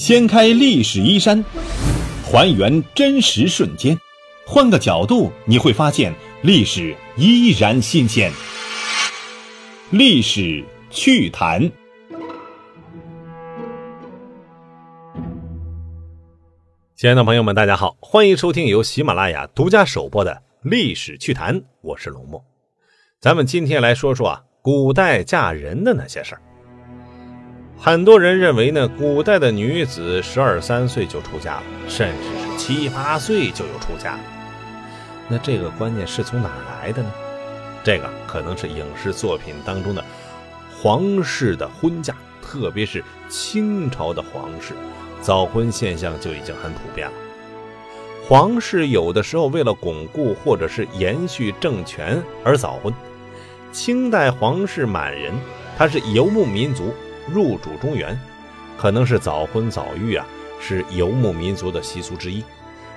掀开历史衣衫，还原真实瞬间，换个角度你会发现历史依然新鲜。历史趣谈。亲爱的朋友们，大家好，欢迎收听由喜马拉雅独家首播的《历史趣谈》，我是龙墨。咱们今天来说说啊，古代嫁人的那些事儿。很多人认为呢，古代的女子十二三岁就出嫁了，甚至是七八岁就有出嫁了。那这个观念是从哪来的呢？这个可能是影视作品当中的皇室的婚嫁，特别是清朝的皇室。早婚现象就已经很普遍了。皇室有的时候为了巩固或者是延续政权而早婚。清代皇室满人，他是游牧民族，入主中原，可能是早婚早育啊，是游牧民族的习俗之一。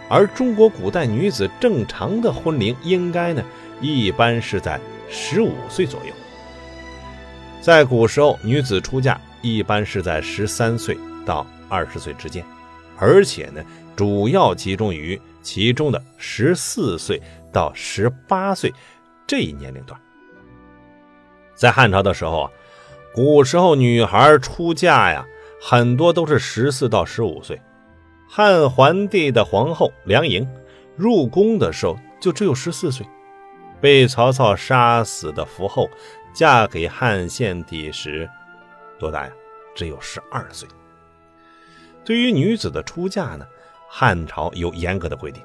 而中国古代女子正常的婚龄应该呢，一般是在十五岁左右。在古时候，女子出嫁一般是在十三岁到。二十岁之间，而且呢，主要集中于其中的十四岁到十八岁这一年龄段。在汉朝的时候啊，古时候女孩出嫁呀，很多都是十四到十五岁。汉桓帝的皇后梁莹入宫的时候就只有十四岁，被曹操杀死的伏后嫁给汉献帝时多大呀？只有十二岁。对于女子的出嫁呢，汉朝有严格的规定。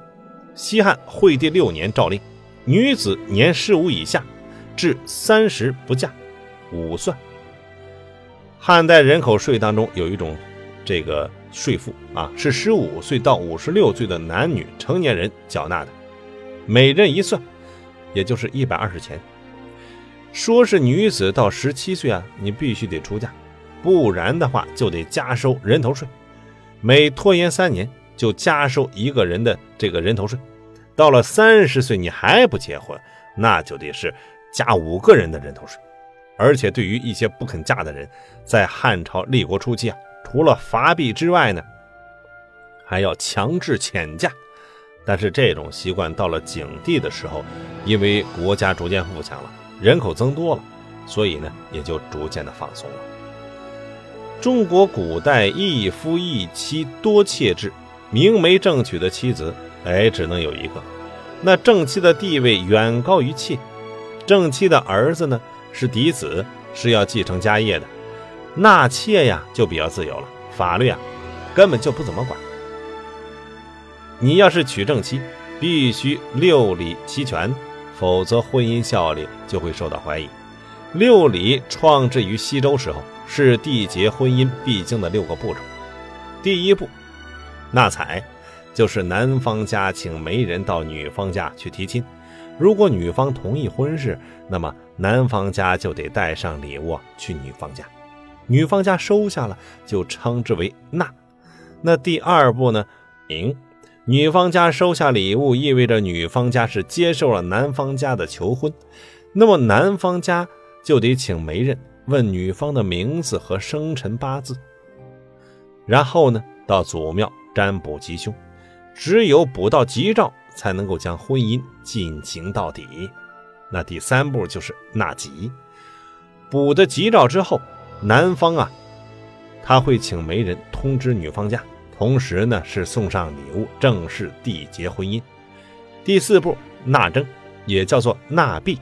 西汉惠帝六年诏令，女子年十五以下，至三十不嫁，五算。汉代人口税当中有一种这个税赋啊，是十五岁到五十六岁的男女成年人缴纳的，每人一算，也就是一百二十钱。说是女子到十七岁啊，你必须得出嫁，不然的话就得加收人头税。每拖延三年，就加收一个人的这个人头税。到了三十岁你还不结婚，那就得是加五个人的人头税。而且对于一些不肯嫁的人，在汉朝立国初期啊，除了罚币之外呢，还要强制遣嫁。但是这种习惯到了景帝的时候，因为国家逐渐富强了，人口增多了，所以呢也就逐渐的放松了。中国古代一夫一妻多妾制，明媒正娶的妻子，哎，只能有一个。那正妻的地位远高于妾，正妻的儿子呢是嫡子，是要继承家业的。纳妾呀就比较自由了，法律啊根本就不怎么管。你要是娶正妻，必须六礼齐全，否则婚姻效力就会受到怀疑。六礼创制于西周时候。是缔结婚姻必经的六个步骤。第一步，纳采，就是男方家请媒人到女方家去提亲。如果女方同意婚事，那么男方家就得带上礼物去女方家。女方家收下了，就称之为纳。那第二步呢？迎，女方家收下礼物，意味着女方家是接受了男方家的求婚。那么男方家就得请媒人。问女方的名字和生辰八字，然后呢，到祖庙占卜吉凶，只有卜到吉兆，才能够将婚姻进行到底。那第三步就是纳吉，补的吉兆之后，男方啊，他会请媒人通知女方家，同时呢是送上礼物，正式缔结婚姻。第四步纳征，也叫做纳币。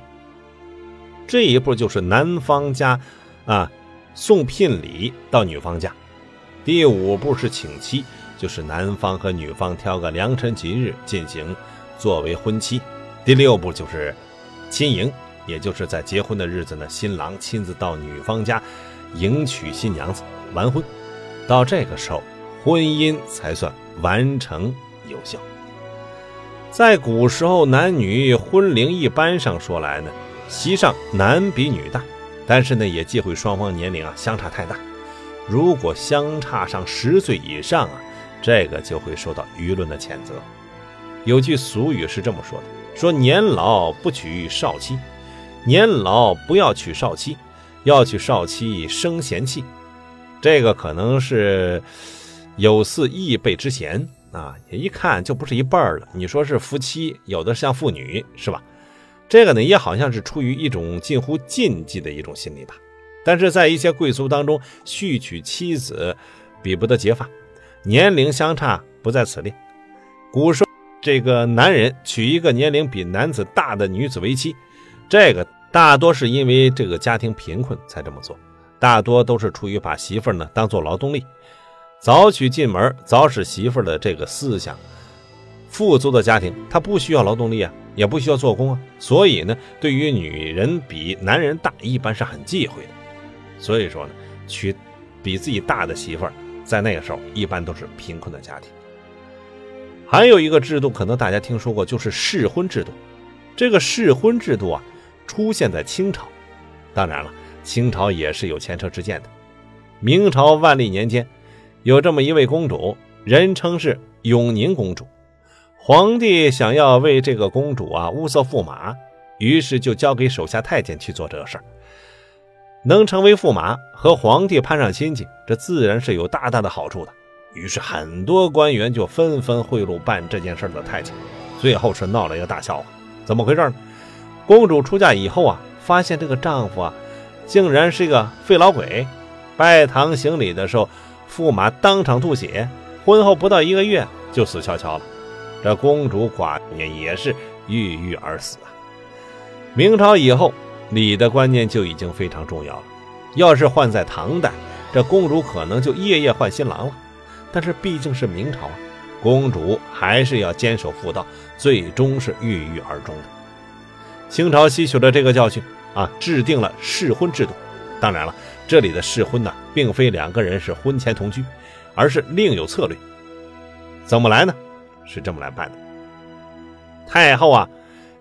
这一步就是男方家，啊，送聘礼到女方家。第五步是请期，就是男方和女方挑个良辰吉日进行作为婚期。第六步就是亲迎，也就是在结婚的日子呢，新郎亲自到女方家迎娶新娘子完婚。到这个时候，婚姻才算完成有效。在古时候，男女婚龄一般上说来呢。席上男比女大，但是呢，也忌讳双方年龄啊相差太大。如果相差上十岁以上啊，这个就会受到舆论的谴责。有句俗语是这么说的：说年老不娶少妻，年老不要娶少妻，要娶少妻生贤妻。这个可能是有似异辈之嫌啊，一看就不是一辈儿了。你说是夫妻，有的像父女，是吧？这个呢，也好像是出于一种近乎禁忌的一种心理吧。但是在一些贵族当中，续娶妻子比不得结发，年龄相差不在此列。古说这个男人娶一个年龄比男子大的女子为妻，这个大多是因为这个家庭贫困才这么做，大多都是出于把媳妇呢当做劳动力，早娶进门早使媳妇的这个思想。富足的家庭他不需要劳动力啊。也不需要做工啊，所以呢，对于女人比男人大，一般是很忌讳的。所以说呢，娶比自己大的媳妇儿，在那个时候一般都是贫困的家庭。还有一个制度，可能大家听说过，就是试婚制度。这个试婚制度啊，出现在清朝。当然了，清朝也是有前车之鉴的。明朝万历年间，有这么一位公主，人称是永宁公主。皇帝想要为这个公主啊物色驸马，于是就交给手下太监去做这个事儿。能成为驸马和皇帝攀上亲戚，这自然是有大大的好处的。于是很多官员就纷纷贿赂办这件事的太监，最后是闹了一个大笑话。怎么回事呢？公主出嫁以后啊，发现这个丈夫啊，竟然是一个废老鬼。拜堂行礼的时候，驸马当场吐血，婚后不到一个月就死翘翘了。这公主寡也也是郁郁而死啊！明朝以后，礼的观念就已经非常重要了。要是换在唐代，这公主可能就夜夜换新郎了。但是毕竟是明朝啊，公主还是要坚守妇道，最终是郁郁而终的。清朝吸取了这个教训啊，制定了试婚制度。当然了，这里的试婚呢，并非两个人是婚前同居，而是另有策略。怎么来呢？是这么来办的。太后啊，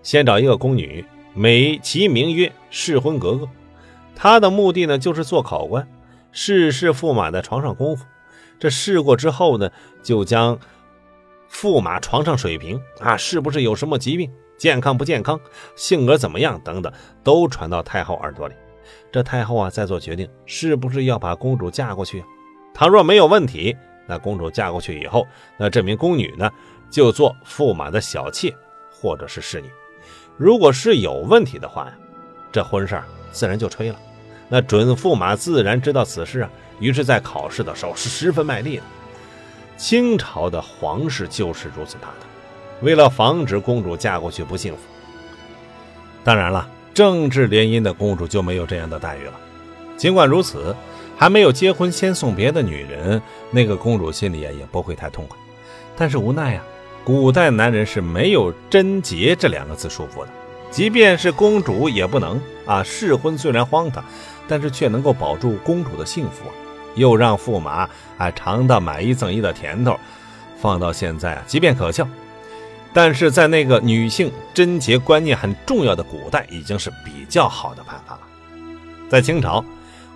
先找一个宫女，美其名曰试婚格格。她的目的呢，就是做考官，试试驸马的床上功夫。这试过之后呢，就将驸马床上水平啊，是不是有什么疾病，健康不健康，性格怎么样等等，都传到太后耳朵里。这太后啊，再做决定，是不是要把公主嫁过去。倘若没有问题，那公主嫁过去以后，那这名宫女呢？就做驸马的小妾，或者是侍女。如果是有问题的话呀，这婚事自然就吹了。那准驸马自然知道此事啊，于是，在考试的时候是十分卖力的。清朝的皇室就是如此大的，为了防止公主嫁过去不幸福。当然了，政治联姻的公主就没有这样的待遇了。尽管如此，还没有结婚先送别的女人，那个公主心里啊也不会太痛快。但是无奈呀。古代男人是没有贞洁这两个字束缚的，即便是公主也不能啊。试婚虽然荒唐，但是却能够保住公主的幸福啊，又让驸马啊尝到买一赠一的甜头。放到现在啊，即便可笑，但是在那个女性贞洁观念很重要的古代，已经是比较好的办法了。在清朝，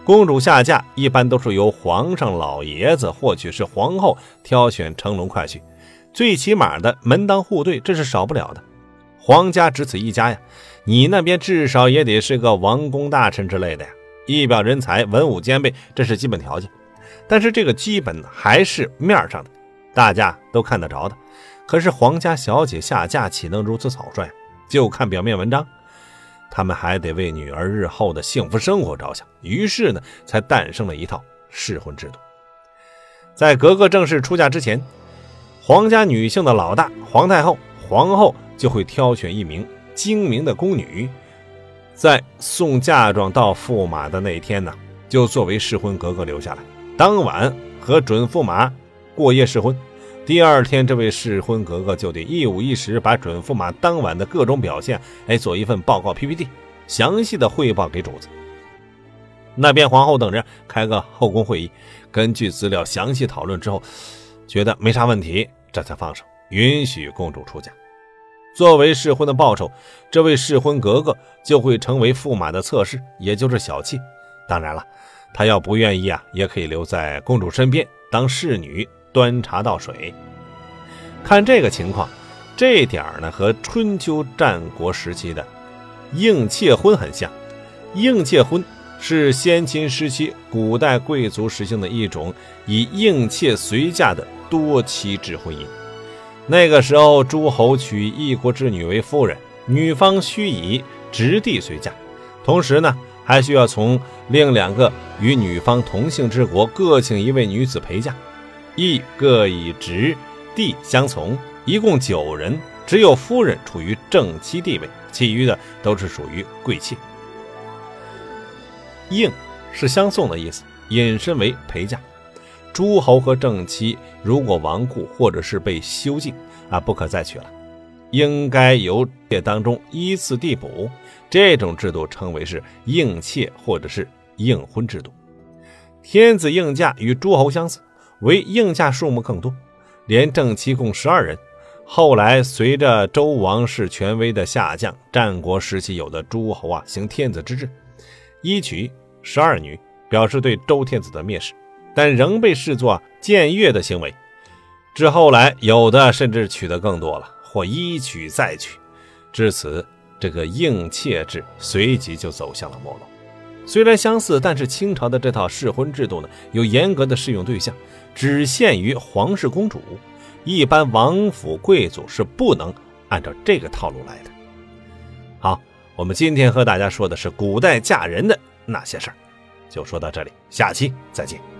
公主下嫁一般都是由皇上老爷子或许是皇后挑选乘龙快婿。最起码的门当户对，这是少不了的。皇家只此一家呀，你那边至少也得是个王公大臣之类的呀，一表人才，文武兼备，这是基本条件。但是这个基本还是面上的，大家都看得着的。可是皇家小姐下嫁岂能如此草率？就看表面文章，他们还得为女儿日后的幸福生活着想。于是呢，才诞生了一套试婚制度。在格格正式出嫁之前。皇家女性的老大皇太后、皇后就会挑选一名精明的宫女，在送嫁妆到驸马的那一天呢，就作为试婚格格留下来，当晚和准驸马过夜试婚。第二天，这位试婚格格就得一五一十把准驸马当晚的各种表现，哎，做一份报告 PPT，详细的汇报给主子。那边皇后等人开个后宫会议，根据资料详细讨论之后，觉得没啥问题。这才放手，允许公主出嫁。作为试婚的报酬，这位试婚格格就会成为驸马的侧室，也就是小妾。当然了，她要不愿意啊，也可以留在公主身边当侍女，端茶倒水。看这个情况，这点儿呢和春秋战国时期的应妾婚很像。应妾婚是先秦时期古代贵族实行的一种以应妾随嫁的多妻制婚姻。那个时候，诸侯娶一国之女为夫人，女方需以直弟随嫁，同时呢，还需要从另两个与女方同姓之国各请一位女子陪嫁，亦各以直弟相从，一共九人，只有夫人处于正妻地位，其余的都是属于贵妾。应是相送的意思，引申为陪嫁。诸侯和正妻如果亡故或者是被休禁啊，不可再娶了，应该由妾当中依次递补。这种制度称为是应妾或者是应婚制度。天子应嫁与诸侯相似，为应嫁数目更多，连正妻共十二人。后来随着周王室权威的下降，战国时期有的诸侯啊行天子之制，一娶。十二女表示对周天子的蔑视，但仍被视作僭越的行为。至后来，有的甚至娶的更多了，或一娶再娶。至此，这个应妾制随即就走向了没落。虽然相似，但是清朝的这套试婚制度呢，有严格的适用对象，只限于皇室公主，一般王府贵族是不能按照这个套路来的。好，我们今天和大家说的是古代嫁人的。那些事儿，就说到这里，下期再见。